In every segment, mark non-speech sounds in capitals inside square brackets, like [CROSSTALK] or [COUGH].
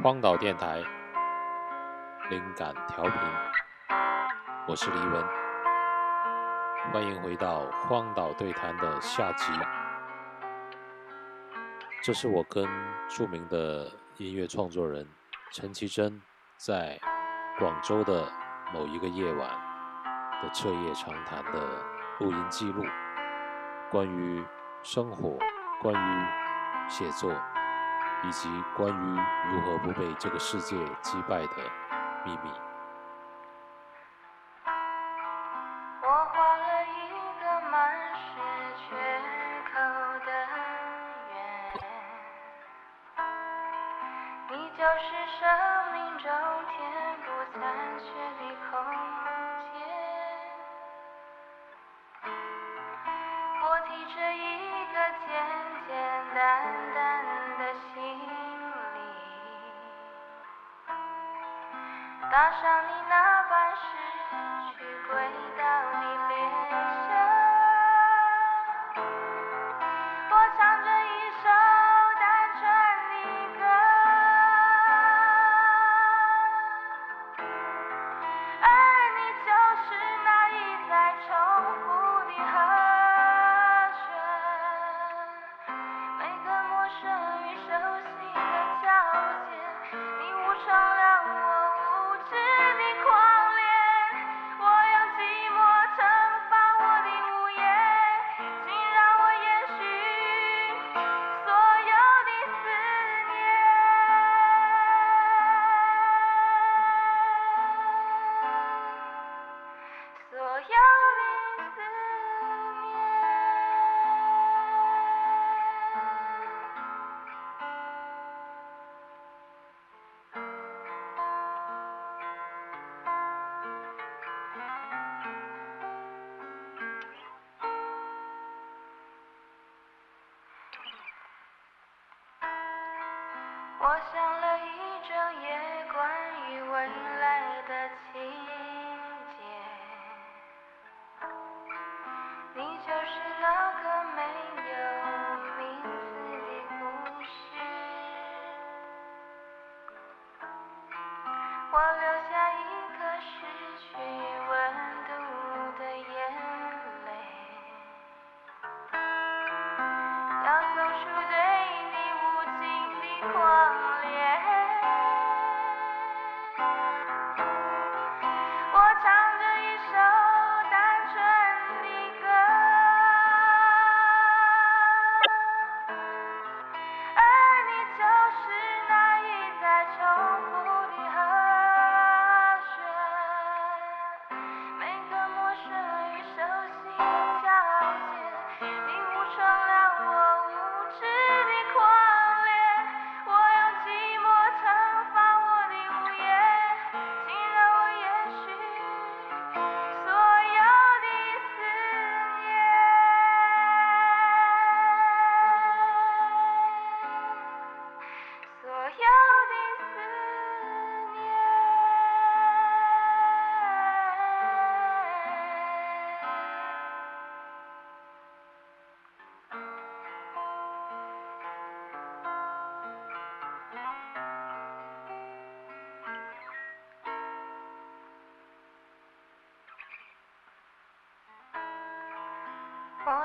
荒岛电台，灵感调频，我是黎文，欢迎回到荒岛对谈的下集。这是我跟著名的音乐创作人陈绮贞在广州的某一个夜晚的彻夜长谈的录音记录，关于生活，关于写作。以及关于如何不被这个世界击败的秘密。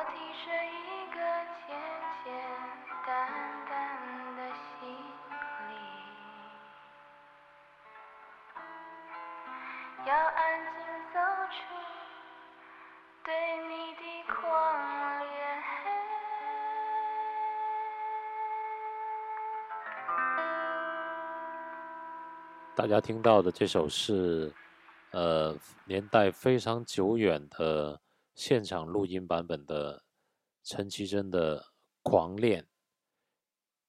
提着一个简简单单的行李，要安静走出对你的狂恋。大家听到的这首是，呃，年代非常久远的现场录音版本的陈绮贞的《狂恋》。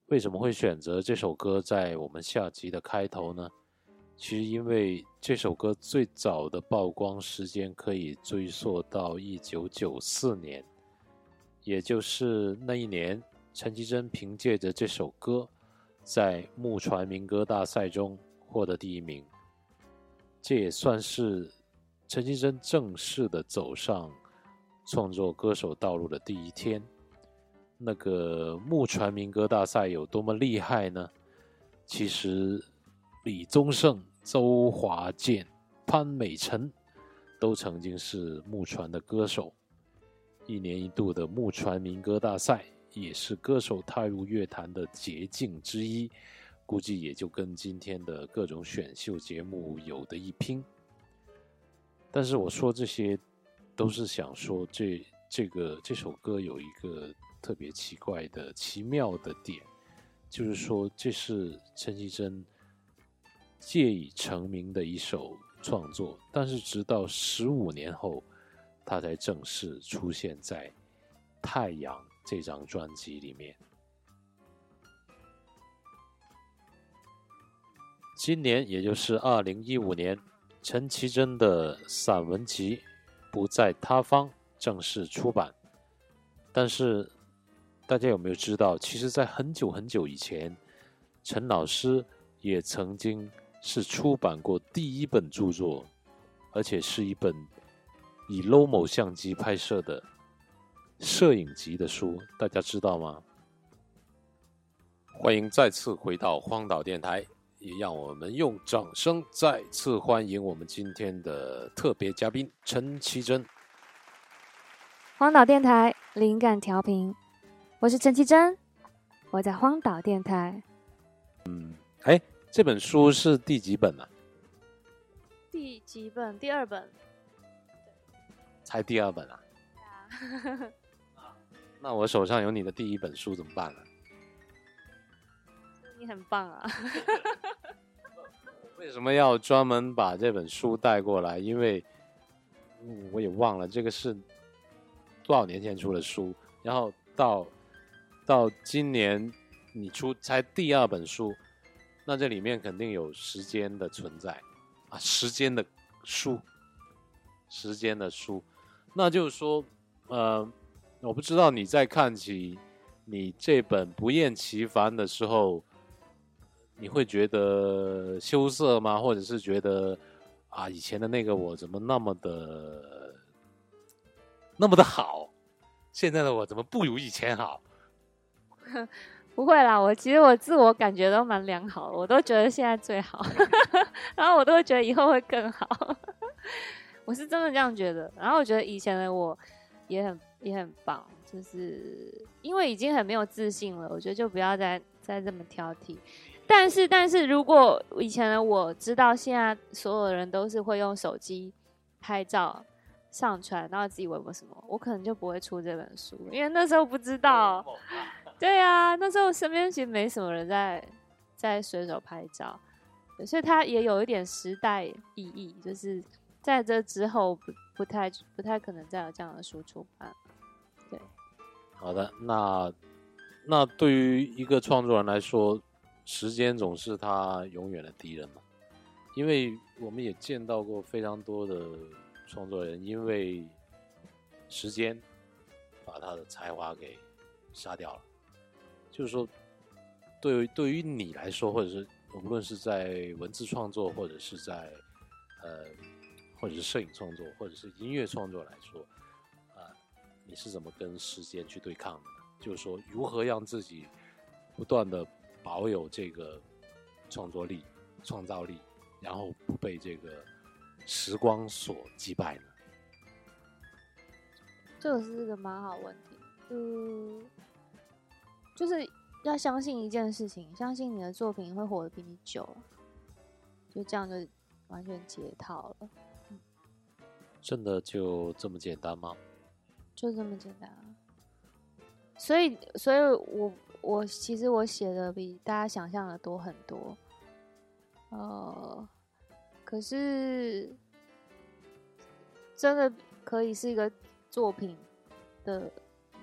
为什么会选择这首歌在我们下集的开头呢？其实因为这首歌最早的曝光时间可以追溯到一九九四年，也就是那一年，陈绮贞凭借着这首歌，在木船民歌大赛中获得第一名。这也算是陈绮贞正式的走上创作歌手道路的第一天。那个木船民歌大赛有多么厉害呢？其实李宗盛、周华健、潘美辰都曾经是木船的歌手。一年一度的木船民歌大赛，也是歌手踏入乐坛的捷径之一，估计也就跟今天的各种选秀节目有的一拼。但是我说这些，都是想说这这个这首歌有一个特别奇怪的、奇妙的点，就是说这是陈绮贞借以成名的一首创作，但是直到十五年后，她才正式出现在《太阳》这张专辑里面。今年，也就是二零一五年，陈绮贞的散文集《不在他方》正式出版。但是，大家有没有知道，其实，在很久很久以前，陈老师也曾经是出版过第一本著作，而且是一本以 Lomo 相机拍摄的摄影集的书，大家知道吗？欢迎再次回到荒岛电台。也让我们用掌声再次欢迎我们今天的特别嘉宾陈绮贞。荒岛电台灵感调频，我是陈绮贞，我在荒岛电台。嗯哎，这本书是第几本呢、第几本？第二本。才第二本啊？[LAUGHS] 那我手上有你的第一本书怎么办呢？很棒啊！[LAUGHS] 为什么要专门把这本书带过来？因为我也忘了这个是多少年前出的书，然后到到今年你出才第二本书，那这里面肯定有时间的存在啊，时间的书，时间的书，那就是说，呃，我不知道你在看起你这本不厌其烦的时候。你会觉得羞涩吗？或者是觉得啊，以前的那个我怎么那么的那么的好，现在的我怎么不如以前好？[LAUGHS] 不会啦，我其实我自我感觉都蛮良好的，我都觉得现在最好，[LAUGHS] 然后我都会觉得以后会更好，[LAUGHS] 我是真的这样觉得。然后我觉得以前的我也很也很棒，就是因为已经很没有自信了，我觉得就不要再再这么挑剔。但是，但是如果以前的我知道现在所有人都是会用手机拍照上传，然后自己问我什么，我可能就不会出这本书，因为那时候不知道。[LAUGHS] 对啊，那时候身边其实没什么人在在随手拍照，所以它也有一点时代意义，就是在这之后不不太不太可能再有这样的书出版。对，好的，那那对于一个创作人来说，时间总是他永远的敌人嘛，因为我们也见到过非常多的创作人，因为时间把他的才华给杀掉了。就是说，对于对于你来说，或者是无论是在文字创作，或者是在呃，或者是摄影创作，或者是音乐创作来说，啊、你是怎么跟时间去对抗的？就是说，如何让自己不断的保有这个创作力、创造力，然后不被这个时光所击败呢？这个是个蛮好问题。嗯，就是要相信一件事情，相信你的作品会活得比你久，就这样就完全解套了，真的就这么简单吗？就这么简单啊。所以，所以我我其实我写的比大家想象的多很多，呃，可是真的可以是一个作品的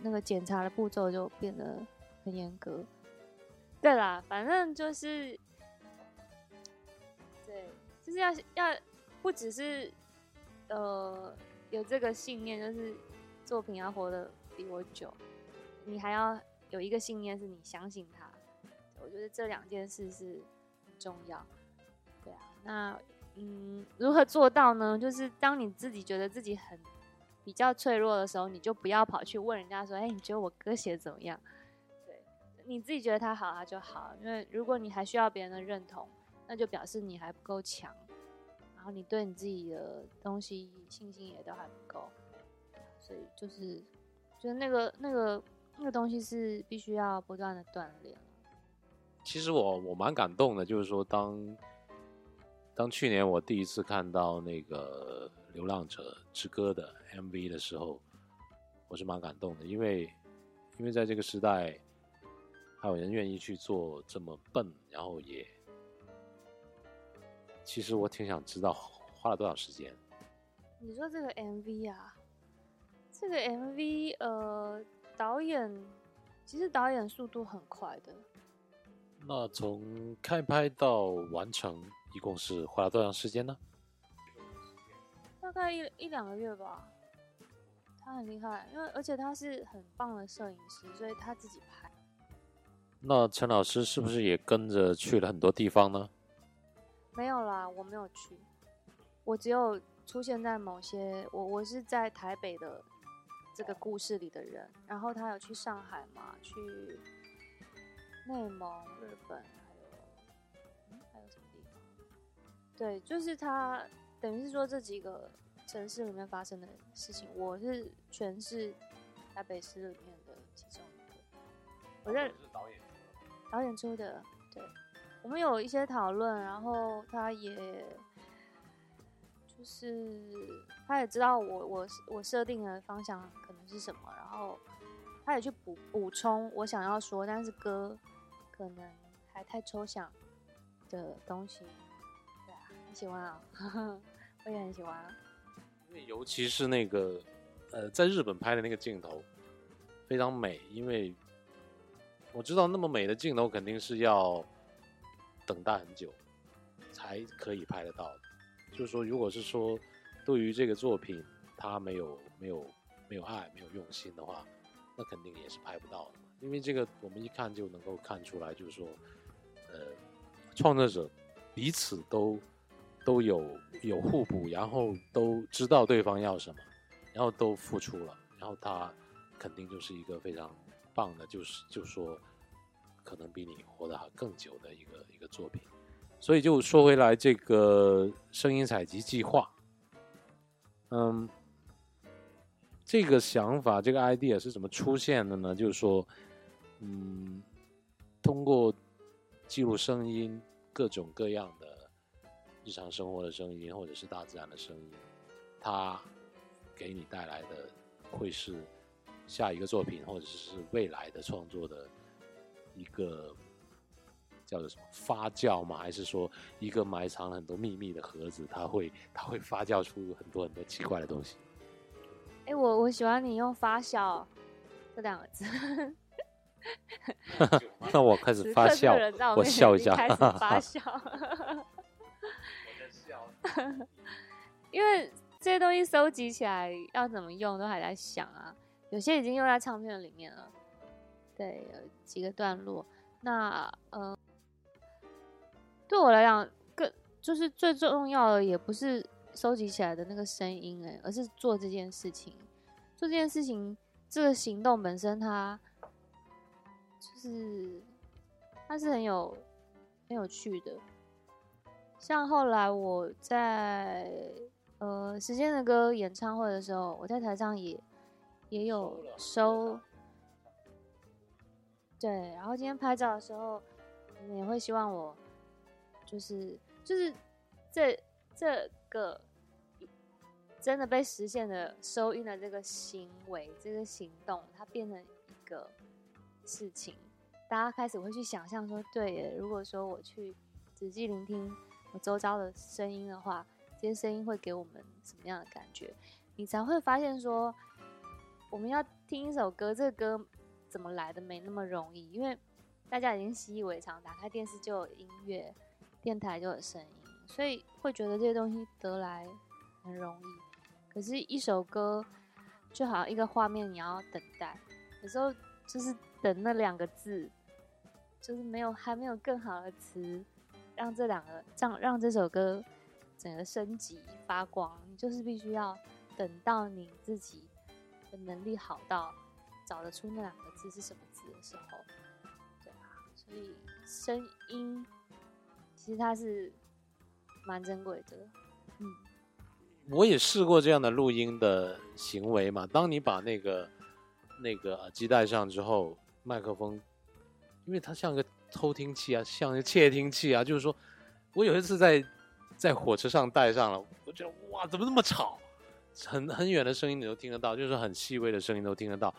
那个检查的步骤就变得很严格。对啦，反正就是，对，就是要要不只是呃有这个信念，就是作品要活得比我久，你还要有一个信念是你相信他。我觉得这两件事是很重要。对啊，那嗯，如何做到呢？就是当你自己觉得自己很比较脆弱的时候，你就不要跑去问人家说：“哎、你觉得我歌写的怎么样？”对，你自己觉得他好，他就好。因为如果你还需要别人的认同，那就表示你还不够强，然后你对你自己的东西信心也都还不够，所以就是就是那个那个那个东西是必须要不断的锻炼。其实我我蛮感动的，就是说当当去年我第一次看到那个《流浪者之歌》的 MV 的时候，我是蛮感动的，因为因为在这个时代，还有人愿意去做这么笨，然后也，其实我挺想知道花了多少时间。你说这个 MV 啊，这个 MV 呃，导演其实导演速度很快的，那从开拍到完成，一共是花了多长时间呢？大概一一两个月吧。他很厉害，因为而且他是很棒的摄影师，所以他自己拍。那陈老师是不是也跟着去了很多地方呢？没有啦，我没有去，我只有出现在某些我我是在台北的这个故事里的人，然后他有去上海嘛，去内蒙、日本，还有嗯还有什么地方？对，就是他等于是说这几个城市里面发生的事情，我是全是台北市里面的其中一个。我认导演导演出的，对，我们有一些讨论，然后他也就是他也知道我我我设定的方向可能是什么，然后他也去补补充我想要说，但是歌可能还太抽象的东西，对啊，很喜欢啊，[LAUGHS] 我也很喜欢啊，因为尤其是那个呃，在日本拍的那个镜头非常美，因为我知道那么美的镜头肯定是要等待很久才可以拍得到的。就是说，如果是说对于这个作品他没有没有没有爱、没有用心的话，那肯定也是拍不到的。因为这个我们一看就能够看出来，就是说，呃，创作者彼此都都有有互补，然后都知道对方要什么，然后都付出了，然后他肯定就是一个非常棒的，就是就说可能比你活得更久的一个一个作品。所以就说回来，这个声音采集计划，嗯，这个想法，这个 idea 是怎么出现的呢？就是说，嗯，通过记录声音，各种各样的日常生活的声音，或者是大自然的声音，它给你带来的会是下一个作品，或者是未来的创作的一个叫做什么发酵吗？还是说一个埋藏了很多秘密的盒子，它会它会发酵出很多很多奇怪的东西？哎、我我喜欢你用发酵这两个字。[LAUGHS] 那我开始发酵，我笑一下，开始发 [LAUGHS] 酵，[LAUGHS] 因为这些东西收集起来要怎么用都还在想啊，有些已经用在唱片里面了，对，有几个段落。那呃，对我来讲，更就是最重要的也不是收集起来的那个声音、哎，而是做这件事情。做这件事情，这个行动本身它就是它是很有很有趣的。像后来我在呃时间的歌演唱会的时候，我在台上也也有收，对，然后今天拍照的时候，你们也会希望我就是就是这这个真的被实现的收音的这个行为，这个行动，它变成一个事情，大家开始会去想象说，对，如果说我去仔细聆听我周遭的声音的话，这些声音会给我们什么样的感觉？你才会发现说，我们要听一首歌，这个歌怎么来的没那么容易，因为大家已经习以为常，打开电视就有音乐，电台就有声音，所以会觉得这些东西得来很容易。可是，一首歌就好像一个画面，你要等待，有时候就是等那两个字，就是没有还没有更好的词，让这两个让让这首歌整个升级发光，你就是必须要等到你自己的能力好到找得出那两个字是什么字的时候，对啊，所以声音其实它是蛮珍贵的。嗯，我也试过这样的录音的行为嘛。当你把那个那个耳机戴上之后，麦克风，因为它像个偷听器啊，像个窃听器啊，就是说，我有一次在在火车上戴上了，我觉得哇，怎么那么吵？很很远的声音你都听得到，就是很细微的声音都听得到，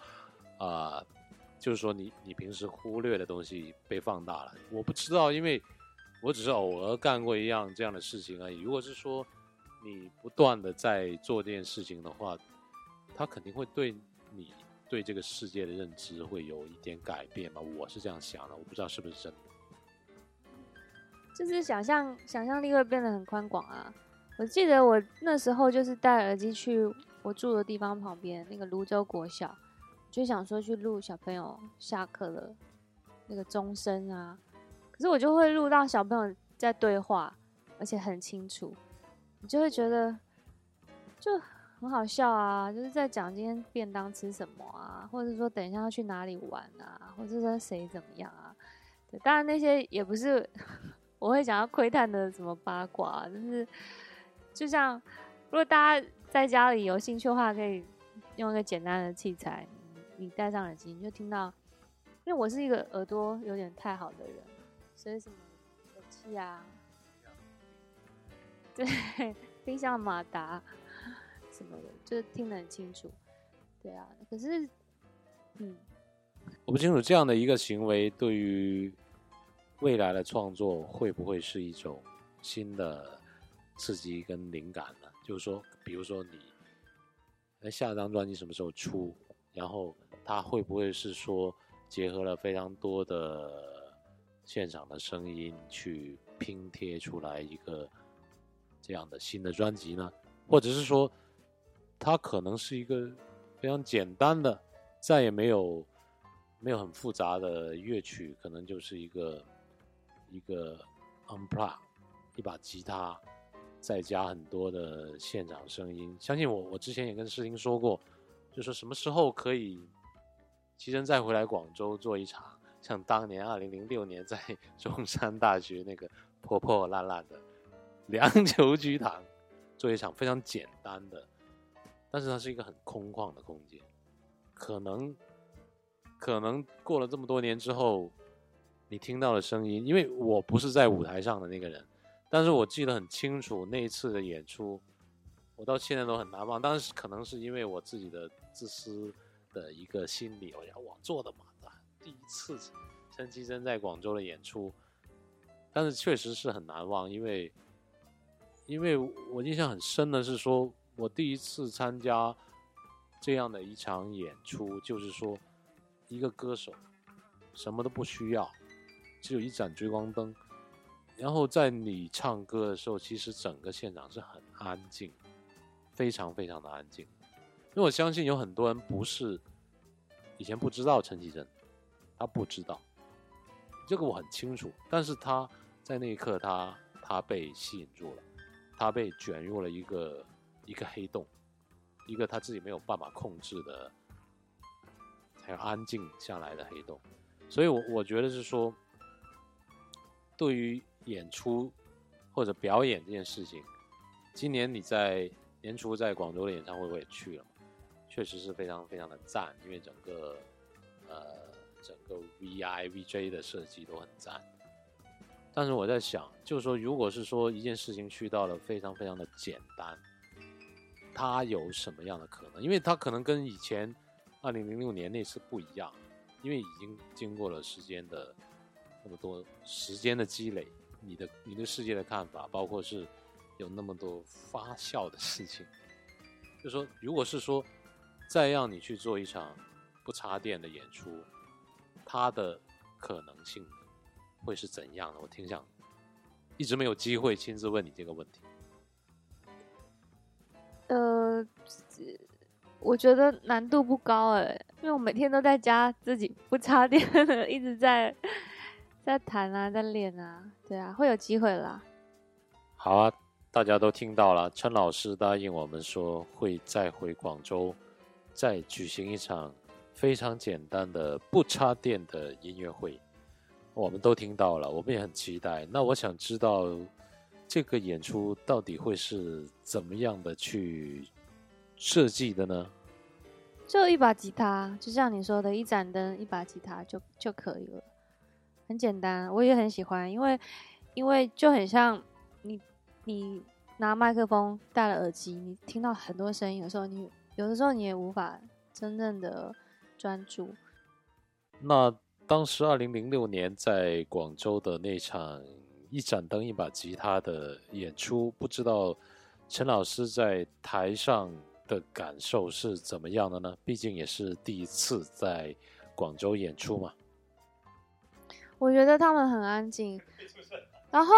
啊、就是说你你平时忽略的东西被放大了。我不知道，因为我只是偶尔干过一样这样的事情而已。如果是说你不断的在做这件事情的话，他肯定会对你对这个世界的认知会有一点改变嘛。我是这样想的，我不知道是不是真的。就是想象想象力会变得很宽广啊。我记得我那时候就是戴耳机去我住的地方旁边那个泸州国小，就想说去录小朋友下课的那个钟声啊，可是我就会录到小朋友在对话，而且很清楚，你就会觉得就很好笑啊，就是在讲今天便当吃什么啊，或者说等一下要去哪里玩啊，或者说谁怎么样啊。对，当然那些也不是 [LAUGHS] 我会想要窥探的什么八卦，就是就像如果大家在家里有兴趣的话，可以用一个简单的器材，你戴上耳机，你就听到。因为我是一个耳朵有点太好的人，所以什么冷气啊，[LAUGHS] 对，冰箱马达什么的，就是听得很清楚。对啊，可是，嗯，我不清楚这样的一个行为对于未来的创作会不会是一种新的刺激跟灵感呢？就是说，比如说你，那，下张专辑什么时候出？然后它会不会是说结合了非常多的现场的声音去拼贴出来一个这样的新的专辑呢？或者是说，它可能是一个非常简单的，再也没有没有很复杂的乐曲，可能就是一个一个 unplug 一把吉他，再加很多的现场声音。相信我，我之前也跟诗婷说过，就说什么时候可以齐真再回来广州做一场，像当年二零零六年在 [LAUGHS] 中山大学那个破破烂烂的梁球居堂做一场非常简单的，但是它是一个很空旷的空间，可能可能过了这么多年之后，你听到的声音，因为我不是在舞台上的那个人，但是我记得很清楚那一次的演出，我到现在都很难忘。当时可能是因为我自己的自私的一个心理，我想我做的嘛，第一次陈绮贞在广州的演出，但是确实是很难忘，因为因为我印象很深的是说，我第一次参加这样的一场演出，就是说一个歌手什么都不需要，只有一盏追光灯，然后在你唱歌的时候，其实整个现场是很安静，非常非常的安静。因为我相信有很多人不是以前不知道陈绮贞，他不知道，这个我很清楚。但是他在那一刻他，他被吸引住了，他被卷入了一个一个黑洞，一个他自己没有办法控制的，才安静下来的黑洞。所以我，我觉得是说，对于演出或者表演这件事情，今年你在年初在广州的演唱会我也去了，确实是非常非常的赞，因为整个 VI VJ 的设计都很赞。但是我在想，就是说，如果是说一件事情去到了非常非常的简单，它有什么样的可能？因为它可能跟以前二零零六年那次不一样，因为已经经过了时间的那么多时间的积累，你的你对世界的看法，包括是有那么多发酵的事情，就说如果是说再让你去做一场不插电的演出，它的可能性会是怎样的？我挺想一直没有机会亲自问你这个问题。呃，我觉得难度不高哎，因为我每天都在家自己不插电，一直在在弹啊，在练啊，对啊，会有机会啦。好啊，大家都听到了，陈老师答应我们说会再回广州，再举行一场非常简单的不插电的音乐会。我们都听到了，我们也很期待。那我想知道这个演出到底会是怎么样的去设计的呢？就一把吉他，就像你说的，一盏灯，一把吉他就就可以了，很简单。我也很喜欢，因为因为就很像你你拿麦克风戴了耳机，你听到很多声音，有时候你有的时候你也无法真正的专注。那当时二零零六年在广州的那场一盏灯一把吉他的演出，不知道陈老师在台上的感受是怎么样的呢？毕竟也是第一次在广州演出嘛。我觉得他们很安静，[LAUGHS] 然后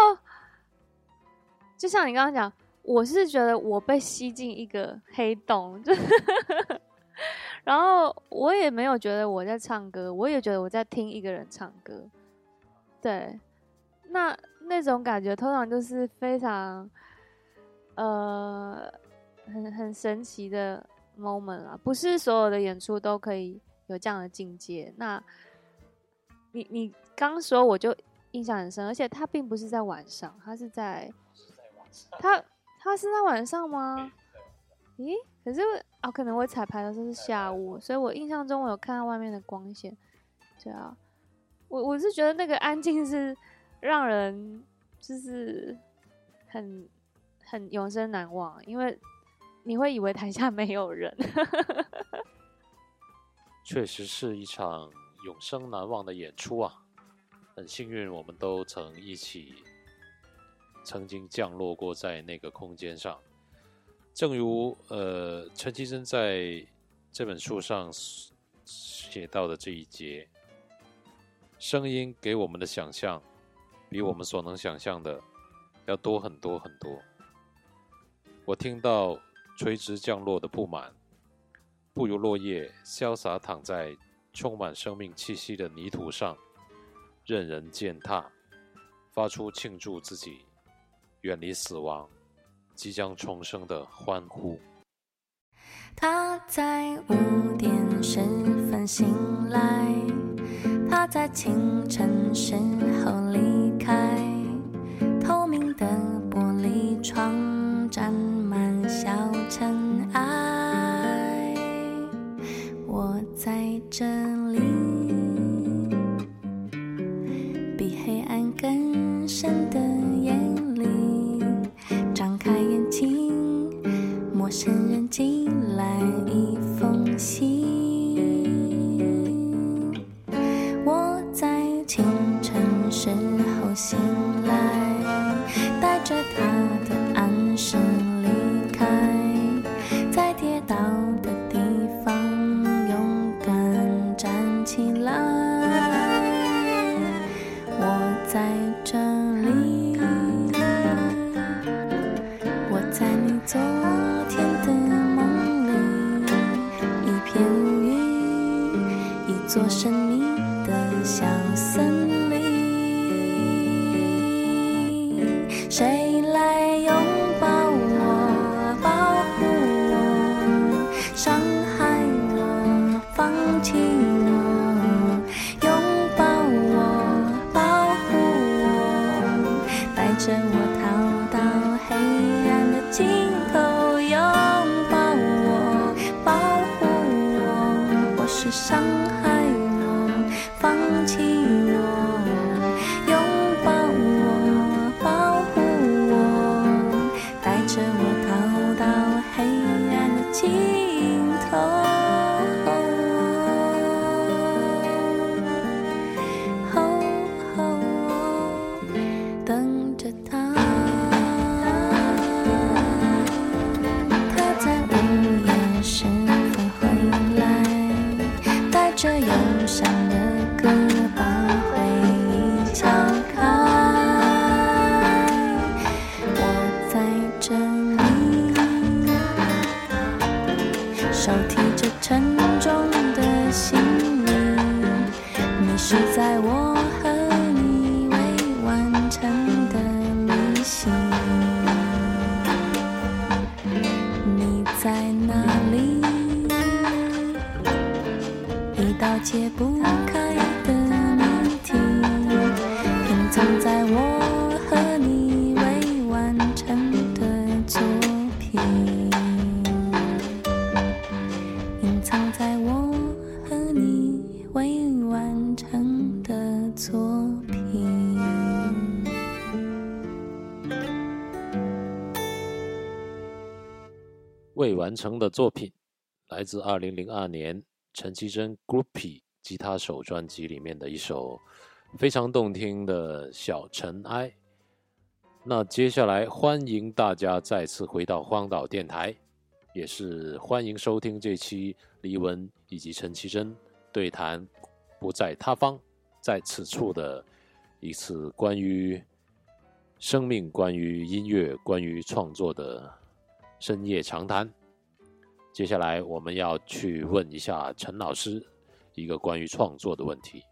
就像你刚刚讲，我是觉得我被吸进一个黑洞，就然后我也没有觉得我在唱歌，我也觉得我在听一个人唱歌。对，那那种感觉通常就是非常呃很很神奇的 moment 啊，不是所有的演出都可以有这样的境界。那你你刚说我就印象很深，而且他并不是在晚上，他是在他他是在晚上吗？咦，可是哦，可能我彩排的时候是下午，所以我印象中我有看到外面的光线。对啊，我我是觉得那个安静是让人就是很很永生难忘，因为你会以为台下没有人。[LAUGHS] 确实是一场永生难忘的演出啊！很幸运，我们都曾一起曾经降落过在那个空间上。正如呃陈绮贞在这本书上写到的这一节，声音给我们的想象，比我们所能想象的要多很多很多。我听到垂直降落的不满，不如落叶潇洒躺在充满生命气息的泥土上，任人践踏，发出庆祝自己远离死亡。即将重生的欢呼。他在五点十分醒来，他在清晨时候离开。透明的玻璃窗沾满小尘埃，我在这里，比黑暗更深的完成的作品，来自二零零二年陈绮贞 Groupie 吉他手专辑里面的一首非常动听的小尘埃。那接下来欢迎大家再次回到荒岛电台，也是欢迎收听这期黎文以及陈绮贞对谈不在他方，在此处的一次关于生命、关于音乐、关于创作的深夜长谈。接下来我们要去问一下陈老师一个关于创作的问题。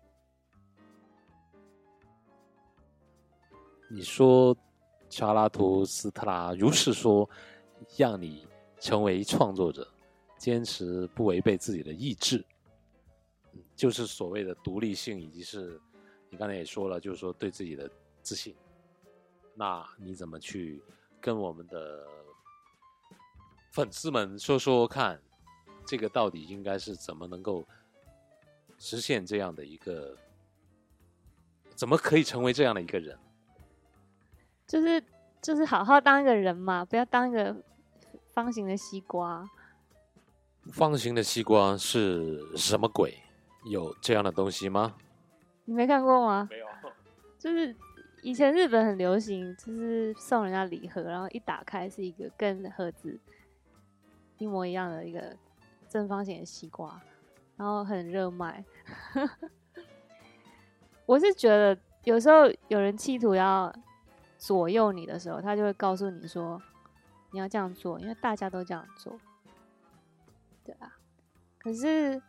你说查拉图斯特拉如是说，让你成为创作者，坚持不违背自己的意志，就是所谓的独立性，以及是你刚才也说了，就是说对自己的自信。那你怎么去跟我们的粉丝们说说看，这个到底应该是怎么能够实现这样的一个，怎么可以成为这样的一个人？就是就是好好当一个人嘛，不要当一个方形的西瓜。方形的西瓜是什么鬼？有这样的东西吗？你没看过吗？没有。[LAUGHS] 就是以前日本很流行，就是送人家礼盒，然后一打开是一个跟盒子一模一样的一个正方形的西瓜，然后很热卖。我是觉得有时候有人企图要左右你的时候，他就会告诉你说你要这样做，因为大家都这样做，对啊。可是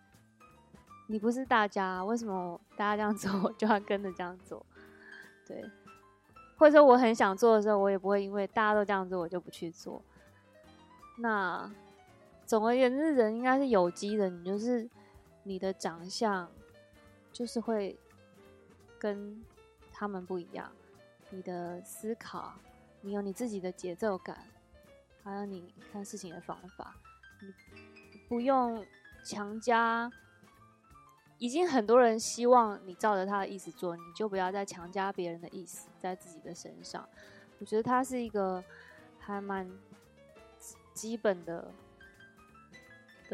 你不是大家，为什么大家这样做，我就要跟着这样做？对，或者说我很想做的时候，我也不会因为大家都这样做，我就不去做。那总而言之，人应该是有机的，你就是你的长相就是会跟他们不一样，你的思考，你有你自己的节奏感，还有你看事情的方法，你不用强加。已经很多人希望你照着他的意思做，你就不要再强加别人的意思在自己的身上。我觉得他是一个还蛮基本的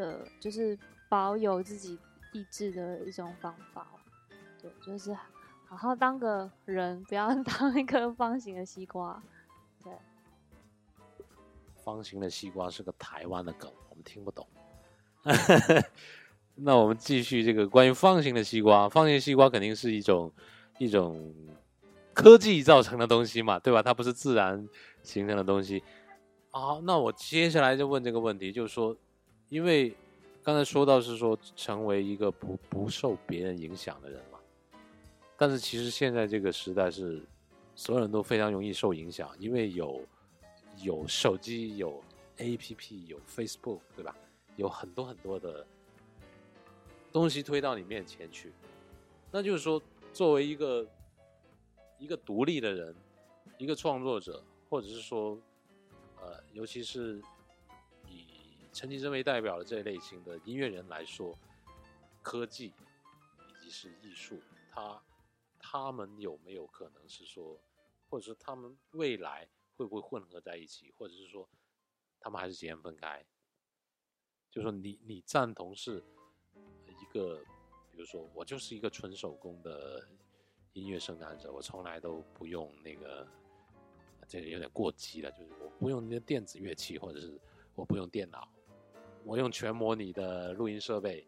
的，就是保有自己意志的一种方法。对，就是好好当个人，不要 [LAUGHS] 当一颗方形的西瓜。对，方形的西瓜是个台湾的梗，我们听不懂。[LAUGHS] 那我们继续这个关于方形的西瓜，方形西瓜肯定是一种一种科技造成的东西嘛，对吧？它不是自然形成的东西。好，那我接下来就问这个问题，就是说，因为刚才说到是说成为一个不不受别人影响的人嘛，但是其实现在这个时代是所有人都非常容易受影响，因为有有手机，有 APP，有 Facebook，对吧？有很多很多的。东西推到你面前去，那就是说，作为一个一个独立的人，一个创作者，或者是说，呃，尤其是陈绮贞为代表的这一类型的音乐人来说，科技以及是艺术，他他们有没有可能是说，或者说他们未来会不会混合在一起，或者是说，他们还是截然分开？就说你你赞同是？一个，比如说，我就是一个纯手工的音乐生产者，我从来都不用那个，这个有点过激了，就是我不用那个电子乐器，或者是我不用电脑，我用全模拟的录音设备，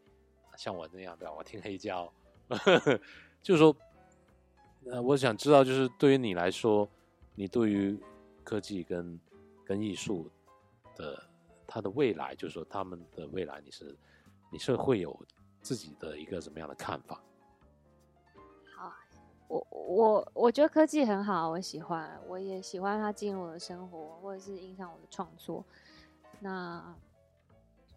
像我那样对？我听黑胶，[LAUGHS] 就是说，呃，我想知道，就是对于你来说，你对于科技跟跟艺术的它的未来，就是说他们的未来，你是你是会有。自己的一个什么样的看法？好，我我我觉得科技很好，我喜欢，我也喜欢它进入我的生活，或者是影响我的创作。那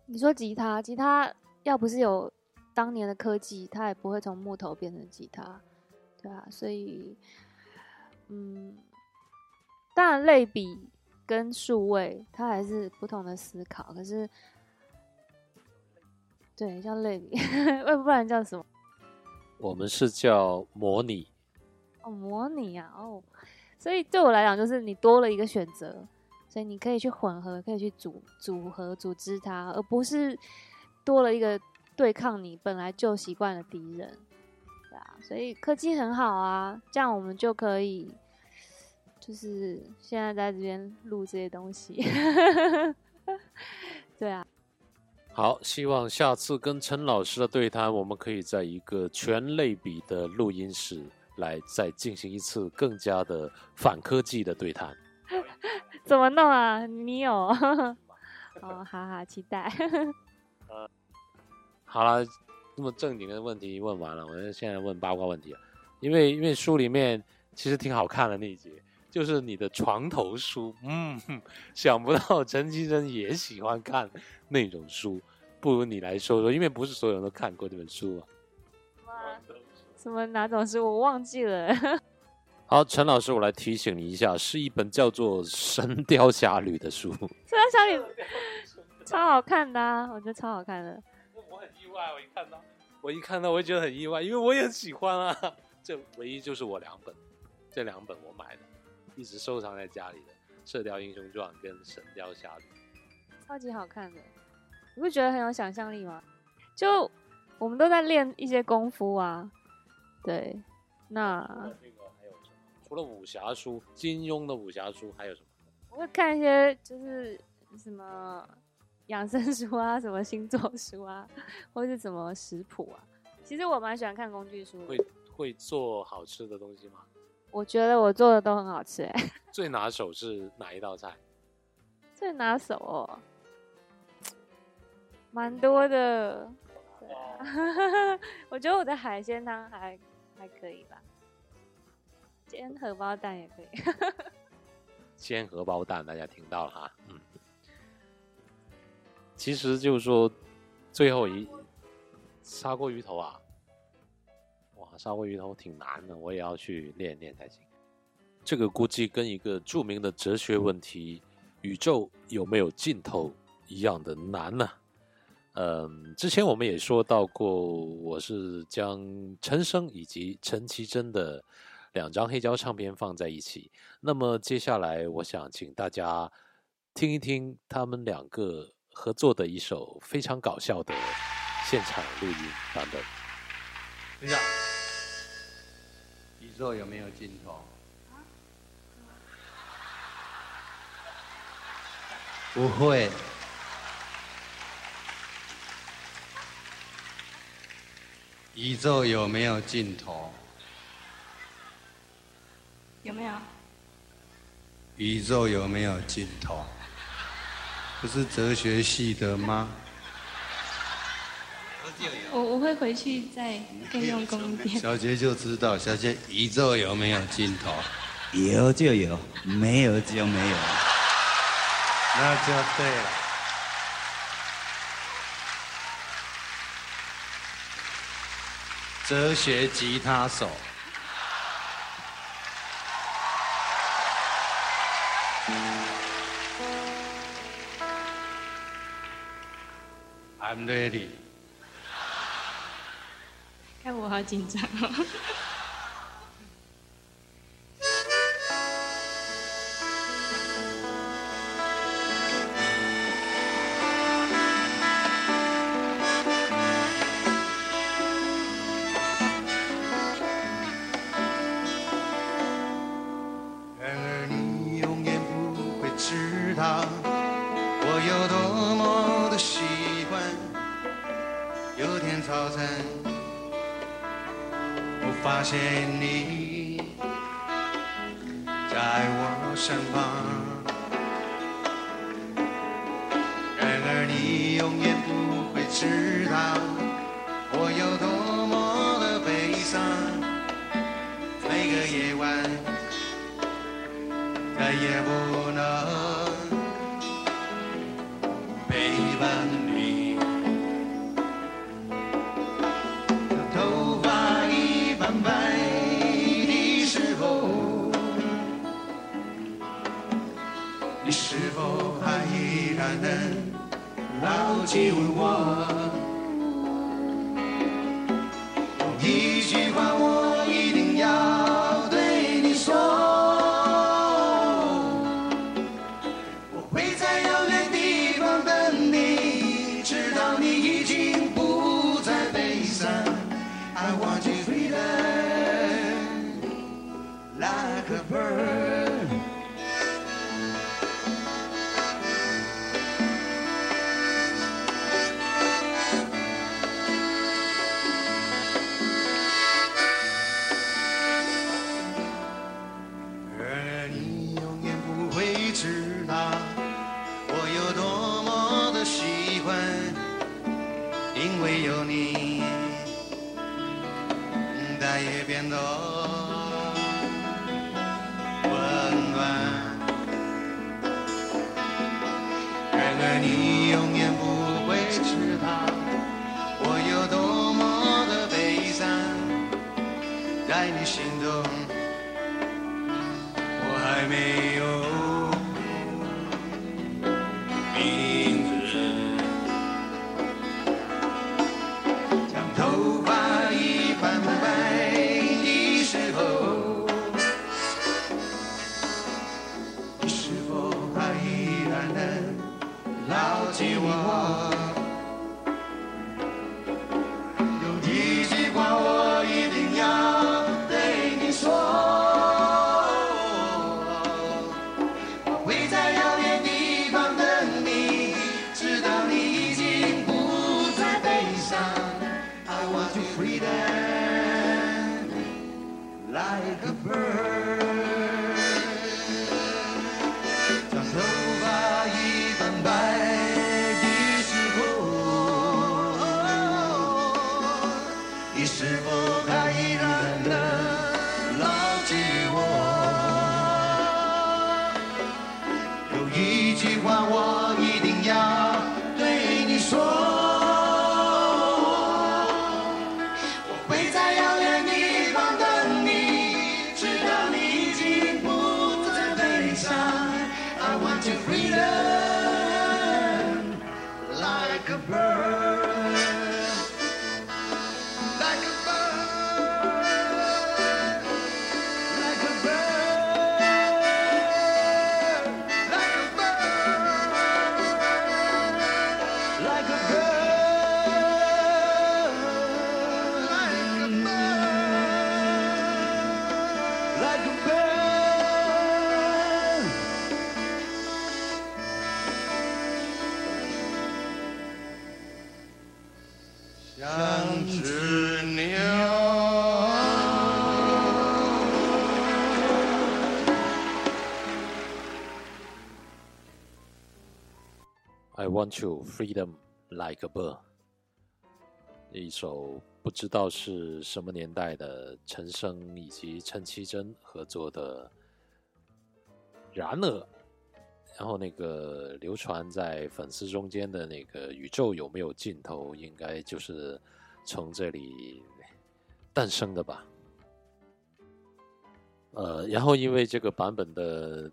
你说吉他，吉他要不是有当年的科技，它也不会从木头变成吉他，对啊，所以，嗯，当然类比跟数位，它还是不同的思考，可是。对，叫类比，[LAUGHS] 要不然叫什么？我们是叫模拟。哦，模拟啊，哦，所以对我来讲，就是你多了一个选择，所以你可以去混合，可以去组组合组织它，而不是多了一个对抗你本来就习惯的敌人。对啊，所以科技很好啊，这样我们就可以就是现在在这边录这些东西。[LAUGHS] 对啊，好，希望下次跟陈老师的对谈，我们可以在一个全类比的录音室来再进行一次更加的反科技的对谈。[LAUGHS] 怎么弄啊？你有？[LAUGHS] 哦，好好期待。[LAUGHS] 好了，那么正经的问题问完了，我们现在问八卦问题了。因为因为书里面其实挺好看的那一节，就是你的床头书。嗯，想不到陈绮贞也喜欢看那种书，不如你来说说，因为不是所有人都看过这本书啊。什么哪种书？我忘记了。好，陈老师，我来提醒你一下，是一本叫做《神雕侠侣》的书。神雕侠侣超好看的、啊，我觉得超好看的。我很意外，我一看到，我一看到，我就觉得很意外，因为我也很喜欢啊。这唯一就是我两本，这两本我买的，一直收藏在家里的《射雕英雄传》跟《神雕侠侣》。超级好看的，你不觉得很有想象力吗？就我们都在练一些功夫啊，对，那？除了武侠书，金庸的武侠书还有什么？我会看一些就是什么养生书啊，什么星座书啊，或是什么食谱啊。[LAUGHS] 其实我蛮喜欢看工具书的，会会做好吃的东西吗？我觉得我做的都很好吃哎、[LAUGHS] 最拿手是哪一道菜？最拿手哦，蛮多的。对啊，[LAUGHS] 我觉得我的海鲜汤还还可以吧，煎荷包蛋也可以。[LAUGHS] 煎荷包蛋，大家听到了哈，嗯。其实就是说，最后一砂锅鱼头啊，哇，砂锅鱼头挺难的，我也要去练练才行。这个估计跟一个著名的哲学问题“宇宙有没有尽头”一样的难呢、嗯，之前我们也说到过，我是将陈升以及陈绮贞的两张黑胶唱片放在一起。那么接下来，我想请大家听一听他们两个合作的一首非常搞笑的现场录音版本。队长，宇宙有没有尽头？不会。宇宙有没有尽头？有没有？宇宙有没有尽头？不是哲学系的吗？我我会回去再更用功一点。小杰就知道，小杰宇宙有没有尽头？有就有，没有就没有。那就对了。哲学吉他手。ready。看我好紧张哦。然而你永远不会知道谢你在我身旁。而你永远不会知道我有多么的悲伤，在你心中，我还没有 want you freedom like a bird，一首不知道是什么年代的陈升以及陈绮贞合作的《然而》，然后那个流传在粉丝中间的那个宇宙有没有尽头，应该就是从这里诞生的吧。呃，然后因为这个版本的，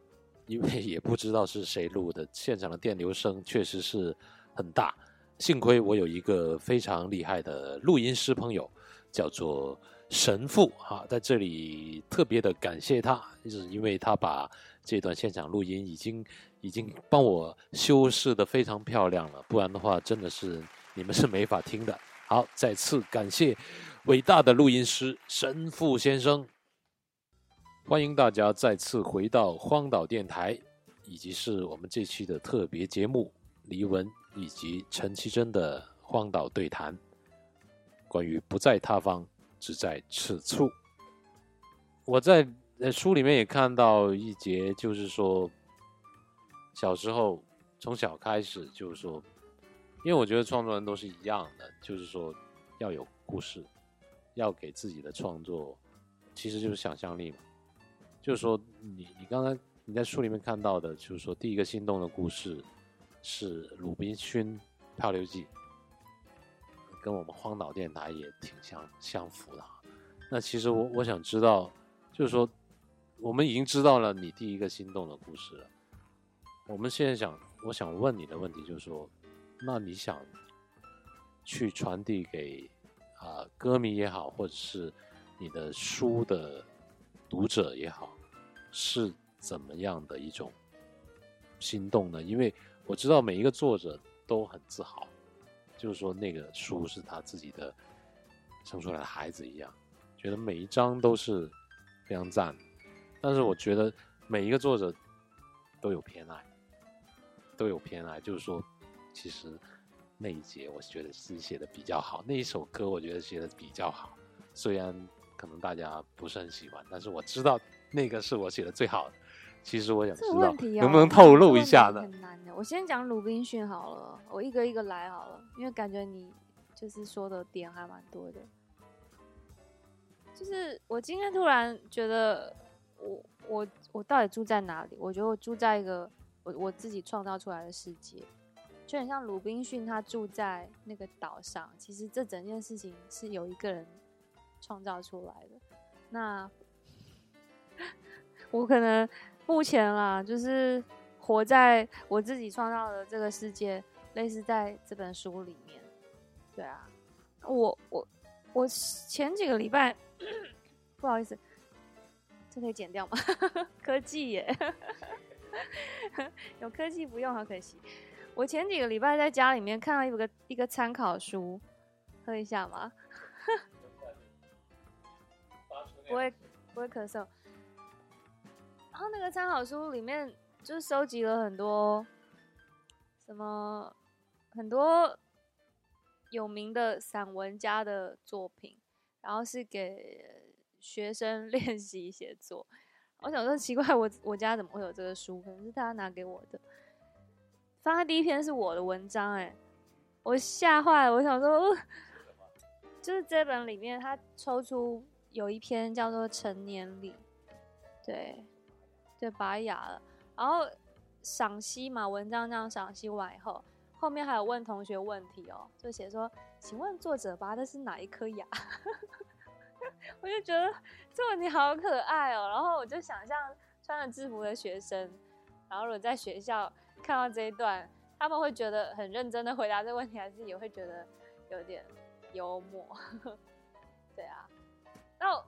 因为也不知道是谁录的，现场的电流声确实是很大。幸亏我有一个非常厉害的录音师朋友，叫做神父哈，在这里特别的感谢他，就是因为他把这段现场录音已经已经帮我修饰的非常漂亮了，不然的话真的是你们是没法听的。好，再次感谢伟大的录音师神父先生。欢迎大家再次回到荒岛电台，以及是我们这期的特别节目黎文以及陈绮贞的荒岛对谈，关于不在他方，只在此处。我在书里面也看到一节，就是说小时候从小开始，就是说，因为我觉得创作人都是一样的，就是说要有故事，要给自己的创作，其实就是想象力嘛。就是说你你刚才你在书里面看到的，就是说第一个心动的故事是《鲁滨逊漂流记》，跟我们荒岛电台也挺相相符的哈。那其实我我想知道，就是说我们已经知道了你第一个心动的故事了，我们现在想我想问你的问题就是说，那你想去传递给啊、歌迷也好，或者是你的书的读者也好，是怎么样的一种心动呢？因为我知道每一个作者都很自豪，就是说那个书是他自己的生出来的孩子一样，觉得每一章都是非常赞。但是我觉得每一个作者都有偏爱，都有偏爱，就是说，其实那一节我觉得是写的比较好，那一首歌我觉得写的比较好，虽然可能大家不是很喜欢，但是我知道那个是我写的最好的。其实我想知这个道能不能透露一下呢？很难的。我先讲鲁滨逊好了，我一个一个来好了，因为感觉你就是说的点还蛮多的。就是我今天突然觉得我，我我到底住在哪里？我觉得我住在一个我我自己创造出来的世界。就很像鲁滨逊他住在那个岛上，其实这整件事情是有一个人创造出来的。那我可能目前啦，就是活在我自己创造的这个世界，类似在这本书里面。对啊，我我我前几个礼拜，不好意思，这可以剪掉吗？[LAUGHS] 科技耶，有科技不用，好可惜。我前几个礼拜在家里面看到一个一个参考书，喝一下吗？不会不会咳嗽。然后那个参考书里面就收集了很多什么很多有名的散文家的作品，然后是给学生练习写作。我想说奇怪，我我家怎么会有这个书？可能是他拿给我的。翻开第一篇是我的文章、哎，我吓坏了。我想说，就是这本里面他抽出有一篇叫做《成年礼》，对，对，拔牙了。然后赏析嘛，文章这样赏析完以后，后面还有问同学问题哦，就写说，请问作者拔的是哪一颗牙？[LAUGHS] 我就觉得这问题好可爱哦。然后我就想象穿着制服的学生，然后如果在学校看到这一段，他们会觉得很认真的回答这个问题，还是也会觉得有点幽默？对啊，那我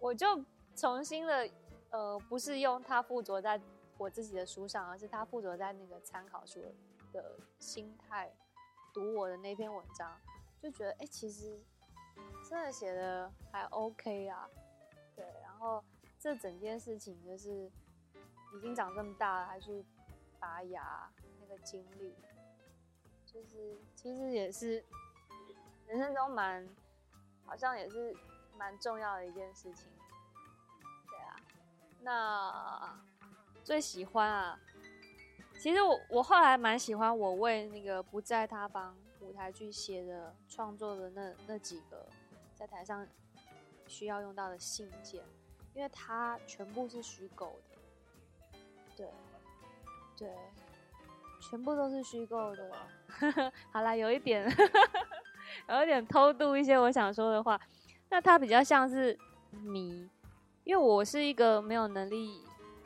我就重新的呃，不是用它附着在我自己的书上，而是它附着在那个参考书的心态读我的那篇文章，就觉得哎、诶其实真的写的还 OK 啊，对，然后这整件事情就是已经长这么大了，还去拔牙那个经历，就是其实也是人生中蛮好像也是蛮重要的一件事情。对啊，那最喜欢啊，其实我我后来蛮喜欢我为那个不在他方舞台剧写的创作的那那几个在台上需要用到的信件，因为它全部是虚构的，对对，全部都是虚构的。[LAUGHS] 好啦，有一点有点偷渡一些我想说的话，那他比较像是迷，因为我是一个没有能力，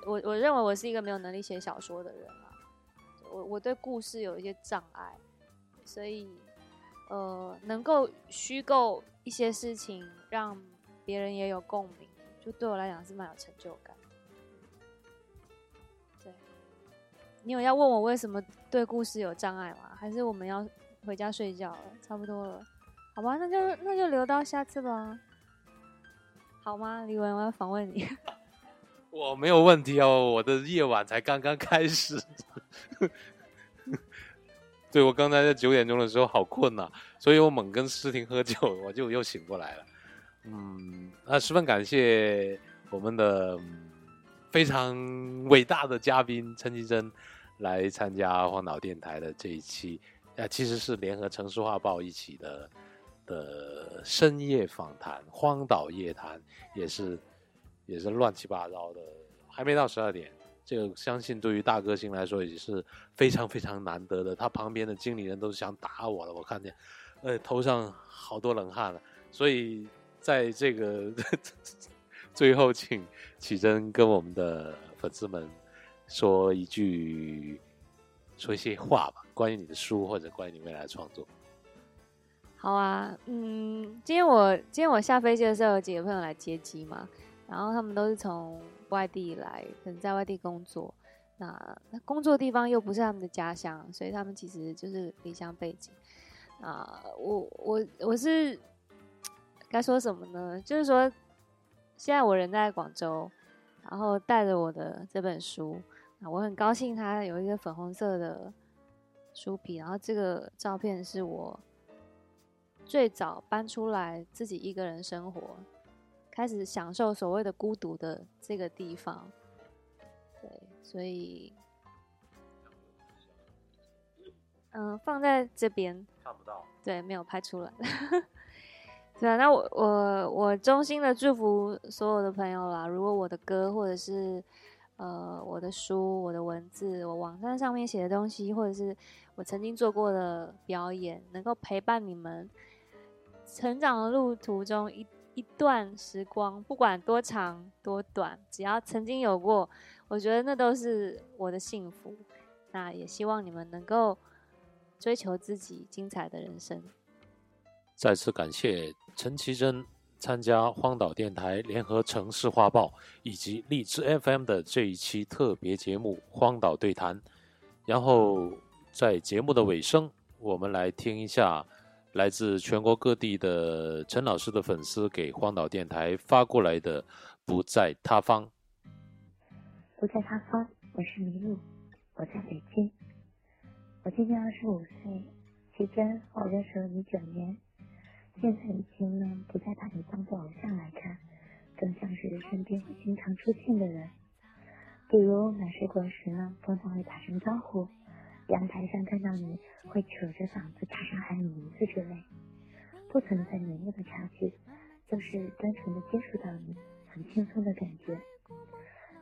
我我认为我是一个没有能力写小说的人啊，我我对故事有一些障碍，所以呃，能够虚构一些事情，让别人也有共鸣，就对我来讲是蛮有成就感。对，你有要问我为什么对故事有障碍吗？还是我们要回家睡觉了？差不多了，好吧，[LAUGHS] 那就那就留到下次吧，好吗？李文，我要访问你。[LAUGHS] 我没有问题哦，我的夜晚才刚刚开始。[LAUGHS] 对我刚才在九点钟的时候好困呐、所以我猛跟诗婷喝酒，我就又醒过来了。嗯，那十分感谢我们的、非常伟大的嘉宾陈绮贞来参加荒岛电台的这一期，呃，其实是联合城市画报一起的的深夜访谈，荒岛夜谈也是也是乱七八糟的，还没到十二点。这个相信对于大歌星来说也是非常非常难得的。他旁边的经理人都想打我了，我看见，呃，头上好多冷汗了。所以在这个 [LAUGHS] 最后，请启真跟我们的粉丝们说一句，说一些话吧，关于你的书或者关于你未来的创作。好啊，嗯，今天我今天我下飞机的时候，有几个朋友来接机嘛，然后他们都是从外地来，可能在外地工作，那工作地方又不是他们的家乡，所以他们其实就是离乡背景。啊，我我我是该说什么呢？就是说，现在我人在广州，然后带着我的这本书，啊，我很高兴它有一个粉红色的书皮，然后这个照片是我。最早搬出来自己一个人生活，开始享受所谓的孤独的这个地方。对，所以，嗯、放在这边，看不到。对，没有拍出来。[LAUGHS] 对啊，那我我我衷心的祝福所有的朋友啦。如果我的歌或者是呃我的书、我的文字、我网站上面写的东西，或者是我曾经做过的表演，能够陪伴你们成长的路途中一一段时光，不管多长多短，只要曾经有过，我觉得那都是我的幸福。那也希望你们能够追求自己精彩的人生。再次感谢陈绮贞参加荒岛电台联合城市画报以及荔枝 FM 的这一期特别节目《荒岛对谈》。然后在节目的尾声，我们来听一下来自全国各地的陈老师的粉丝给荒岛电台发过来的《不在他方》。不在他方，我是麋鹿，我在北京，我今年二十五岁，其真我认识了你九年，现在已经呢不再把你当做偶像来看，更像是身边会经常出现的人。比如买水果时呢，通常会打声招呼；阳台上看到你会扯着嗓子大声喊你名字之类，不存在年龄的差距，就是单纯的接触到你，很轻松的感觉。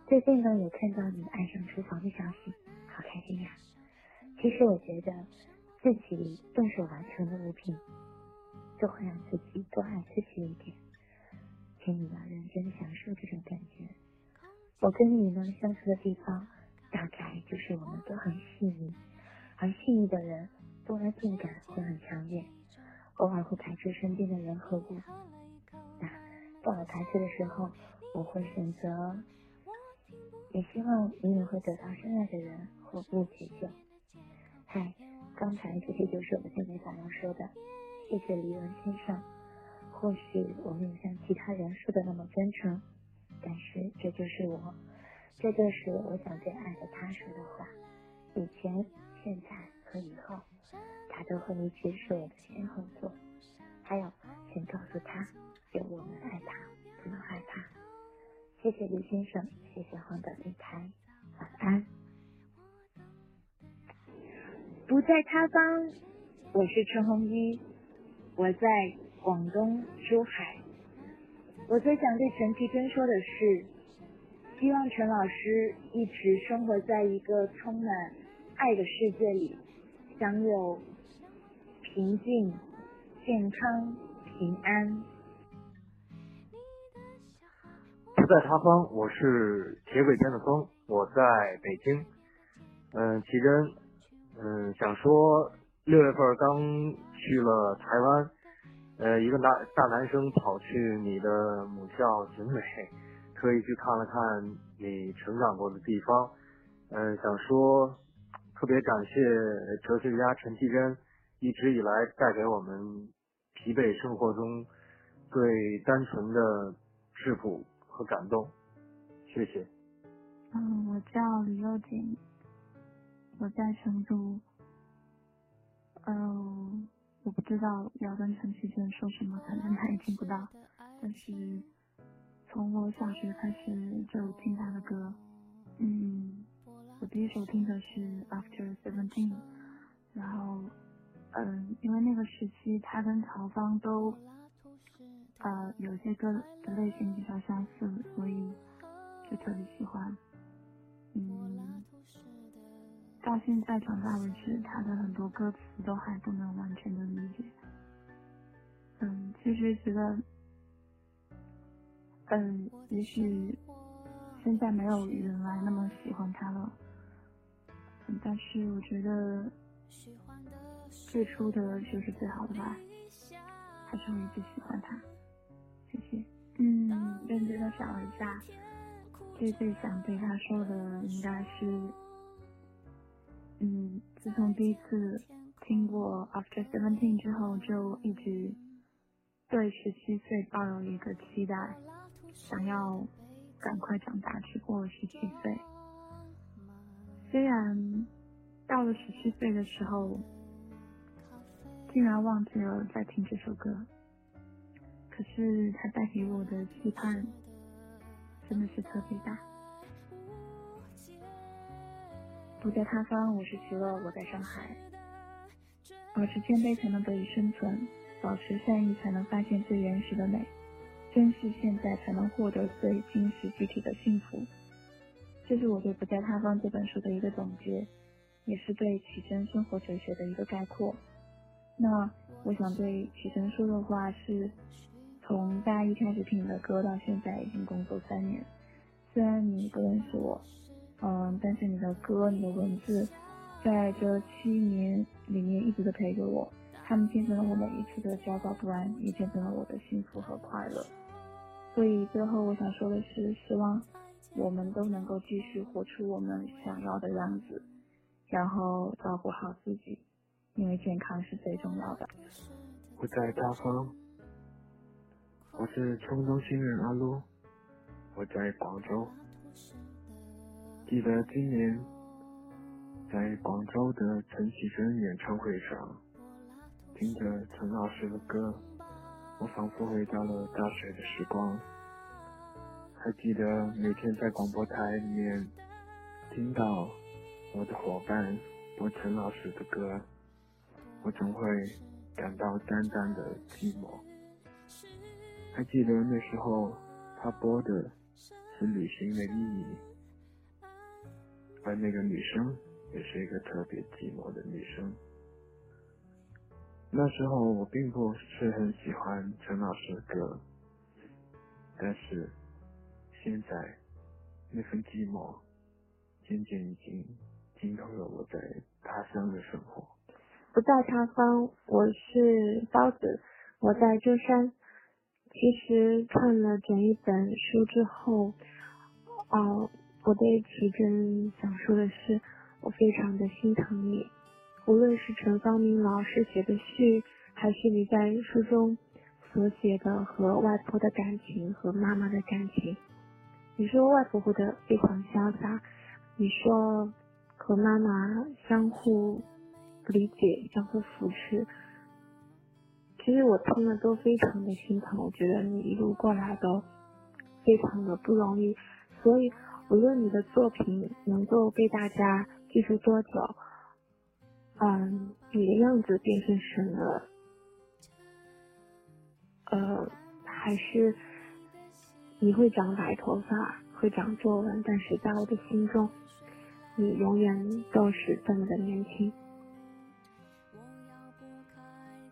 最近呢，有看到你爱上厨房的消息，好开心呀！其实我觉得，自己动手完成的物品，就会让自己多爱自己一点。请你要认真享受这种感觉。我跟你呢相处的地方，大概就是我们都很细腻，而细腻的人，多安定感会很强烈，偶尔会排斥身边的人和物。那到了排斥的时候，我会选择。也希望你也会得到深爱的人或不解救。嗨，刚才这些就是我们现在想要说的。谢谢黎文先生。或许我没有像其他人说的那么真诚，但是这就是我，这就是我想对爱的他说的话。以前、现在和以后，他都会一直是我的先后座。还有，请告诉他，有我们爱他，不能害怕。谢谢李先生，谢谢黄岛电台，晚安。不在他方，我是陈红一，我在广东珠海。我最想对陈绮贞说的是，希望陈老师一直生活在一个充满爱的世界里，享有平静、健康、平安。不在他方，我是铁轨边的风，我在北京。嗯，奇珍，嗯，想说六月份刚去了台湾，呃，一个大大男生跑去你的母校景美，特意去看了看你成长过的地方。嗯，想说特别感谢哲学家陈绮贞一直以来带给我们疲惫生活中最单纯的质朴。和感动，谢谢。嗯，我叫李幼锦，我在成都。嗯，我不知道要跟陈绮贞说什么，反正他也听不到。但是从我小学开始就听他的歌。嗯，我第一首听的是 After Seventeen，然后嗯，因为那个时期他跟曹芳都。呃，有些歌的类型比较相似，所以就特别喜欢。嗯，到现在长大为止，他的很多歌词都还不能完全的理解。嗯，其实觉得，嗯，也许现在没有原来那么喜欢他了。嗯，但是我觉得最初的就是最好的吧，还是会一直喜欢他。谢谢。嗯，认真的想了一下，最最想对他说的应该是，嗯，自从第一次听过 After Seventeen 之后，就一直对十七岁抱有一个期待，想要赶快长大去过十七岁。虽然到了十七岁的时候，竟然忘记了在听这首歌。可是它带给我的期盼真的是特别大。不在他方，我是徐乐，我在上海。保持谦卑才能得以生存，保持善意才能发现最原始的美，珍惜现在才能获得最真实具体的幸福。这是我对《不在他方》这本书的一个总结，也是对启真生活哲学的一个概括。那我想对启真说的话是：从大一开始听你的歌到现在已经工作三年，虽然你不认识我，嗯，但是你的歌、你的文字，在这七年里面一直都陪着我。他们见证了我每一次的焦躁不安，也见证了我的幸福和快乐。所以最后我想说的是，希望我们都能够继续活出我们想要的样子，然后照顾好自己，因为健康是最重要的。我在大方，我是冲动新人阿撸，我在广州。记得今年在广州的陈绮贞演唱会上。听着陈老师的歌，我仿佛回到了大学的时光。还记得每天在广播台里面听到我的伙伴播陈老师的歌，我总会感到淡淡的寂寞。还记得那时候他播的是《旅行的意义》，而那个女生也是一个特别寂寞的女生。那时候我并不是很喜欢陈老师的歌，但是现在那份寂寞渐渐已经浸透了我在他乡的生活。不在他方，我是包子，我在舟山。其实看了整一本书之后，哦，我对奇珍想说的是，我非常的心疼你。无论是陈方明老师写的序，还是你在书中所写的和外婆的感情和妈妈的感情，你说外婆活得非常潇洒，你说和妈妈相互理解、相互扶持，其实我听了都非常的心疼。我觉得你一路过来都非常的不容易，所以无论你的作品能够被大家记住多久。嗯，你的样子变成什么？呃，还是你会长白头发，会长皱纹，但是在我的心中，你永远都是这么的年轻。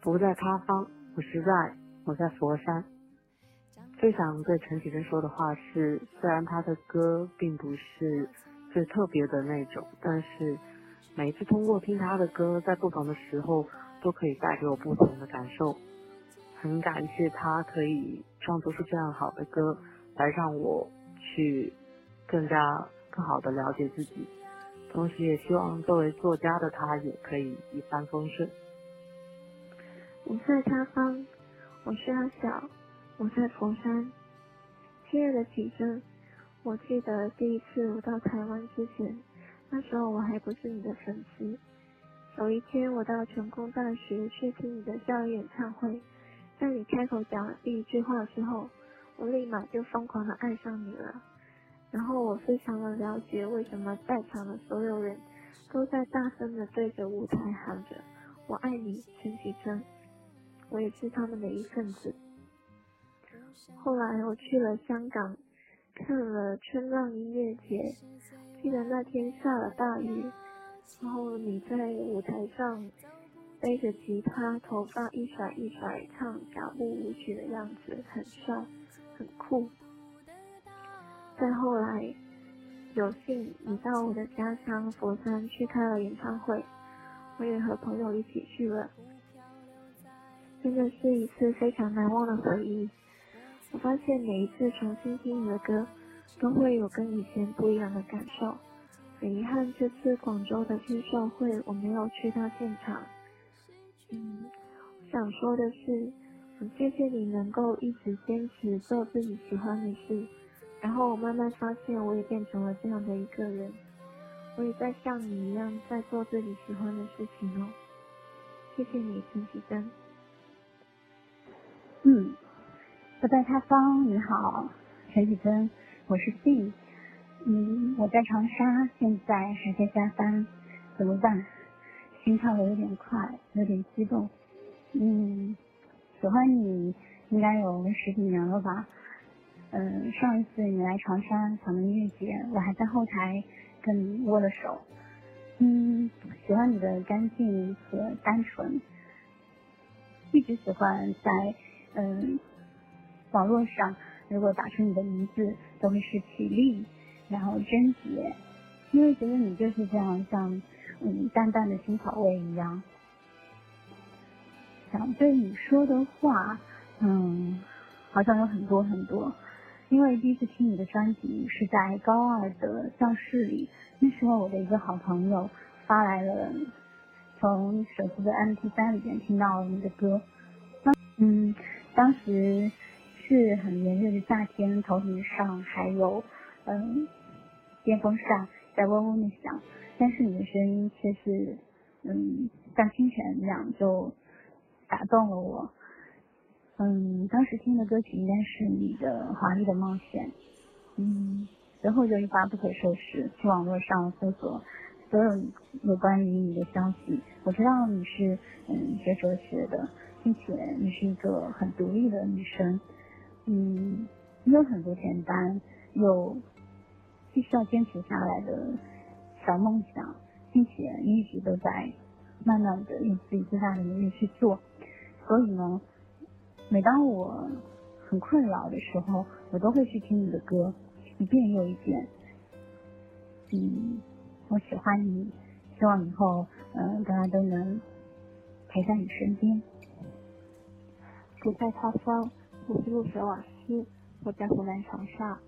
不在他方，我实在我在佛山。最想对陈绮贞说的话是：虽然他的歌并不是最特别的那种，但是。每次通过听他的歌，在不同的时候都可以带给我不同的感受。很感谢他可以创作出这样好的歌，来让我去更加更好的了解自己。同时，也希望作为作家的他也可以一帆风顺。我在他方，我是阿小，我在佛山。亲爱的启真，我记得第一次我到台湾之前。那时候我还不是你的粉丝。有一天我到成功大学去听你的校园演唱会，在你开口讲第一句话之后，我立马就疯狂的爱上你了。然后我非常的了解为什么在场的所有人都在大声的对着舞台喊着“我爱你，陈绮贞”，我也是他们的一份子。后来我去了香港，看了春浪音乐节。记得那天下了大雨，然后你在舞台上背着吉他，头发一甩一甩，唱脚步舞曲的样子，很帅，很酷。再后来，有幸你到我的家乡佛山去开了演唱会，我也和朋友一起去了，真的是一次非常难忘的回忆。我发现每一次重新听你的歌。都会有跟以前不一样的感受。很遗憾，这次广州的签售会我没有去到现场。嗯，我想说的是，很谢谢你能够一直坚持做自己喜欢的事，然后我慢慢发现，我也变成了这样的一个人。我也在像你一样在做自己喜欢的事情哦。谢谢你，陈绮贞。嗯，我在他方，你好，陈绮贞。我是 C，嗯，我在长沙，现在还在加班，怎么办？心跳的有点快，有点激动。嗯，喜欢你应该有十几年了吧？嗯，上一次你来长沙草莓音乐节，我还在后台跟你握了手。嗯，喜欢你的干净和单纯，一直喜欢在嗯网络上，如果打出你的名字，都会是起立，然后贞洁，因为觉得你就是这样，像嗯淡淡的青草味一样。想对你说的话，嗯，好像有很多很多。因为第一次听你的专辑是在高二的教室里，那时候我的一个好朋友发来了从手机的 MP3 里边听到你的歌，当嗯当时是很炎热的夏天，头顶上还有嗯电风扇在嗡嗡的响，但是你的声音却是嗯像清泉一样就打动了我。嗯，当时听的歌曲应该是你的《华丽的冒险》，嗯，随后就一发不可收拾，去网络上搜索所有有关于你的消息。我知道你是嗯学哲学的，并且你是一个很独立的女生，嗯，你有很多简单又必须要坚持下来的小梦想，并且一直都在慢慢的用自己最大的努力去做，所以呢。每当我很困扰的时候，我都会去听你的歌，一遍又一遍。嗯，我喜欢你，希望以后嗯大家都能陪在你身边。不在他方，我是陆水瓦斯，我在湖南长沙。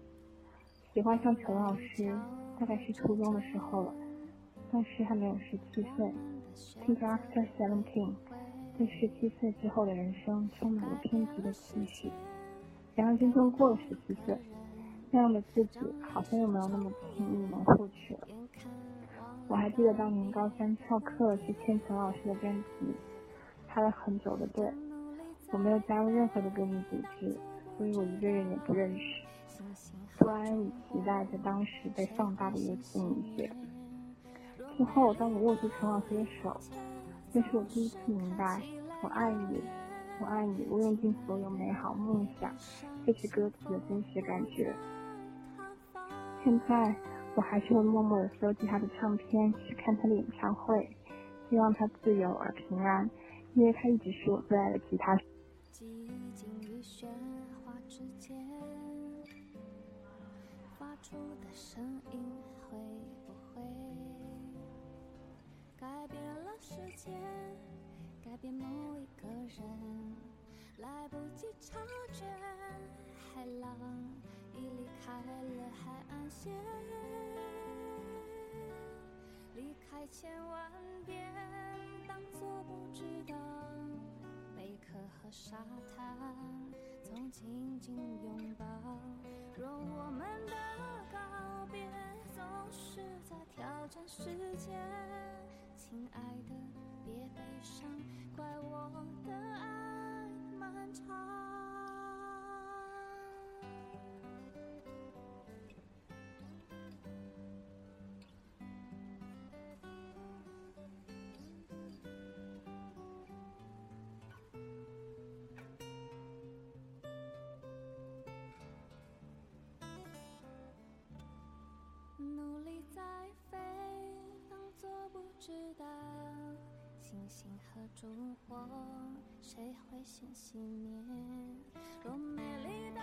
喜欢上陈老师，大概是初中的时候了，当时还没有十七岁，听着 After Seventeen。对十七岁之后的人生充满了偏激的期许，然而真正过了十七岁，那样的自己好像又没有那么轻易能获取了。我还记得当年高三翘课去签陈老师的专辑，排了很久的队，我没有加入任何的歌迷组织，所以我一个人也不认识，不安与期待着当时被放大的一个情节。之后，当我握住陈老师的手。那是我第一次明白，我爱你，我爱你，我用尽所有美好梦想，这是歌词的真实感觉。现在我还是会默默的收集他的唱片，去看他的演唱会，希望他自由而平安，因为他一直是我最爱的吉他手。改变了世界，改变某一个人，来不及察觉，海浪已离开了海岸线。离开千万遍，当作不知道。贝壳和沙滩，总紧紧拥抱。若我们的告别总是在挑战时间。亲爱的，别悲伤，怪我的爱漫长。努力在星星和烛火，谁会先熄灭？多美丽的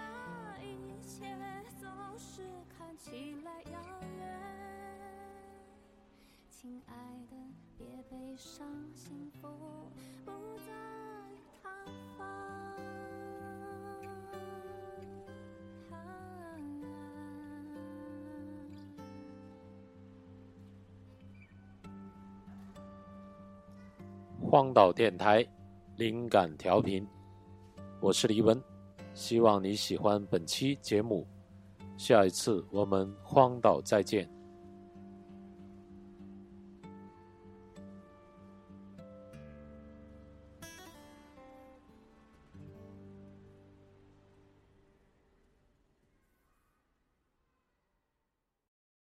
一切总是看起来遥远，亲爱的，别悲伤，幸福不在他方。荒岛电台，灵感调频，我是黎文，希望你喜欢本期节目，下一次我们荒岛再见。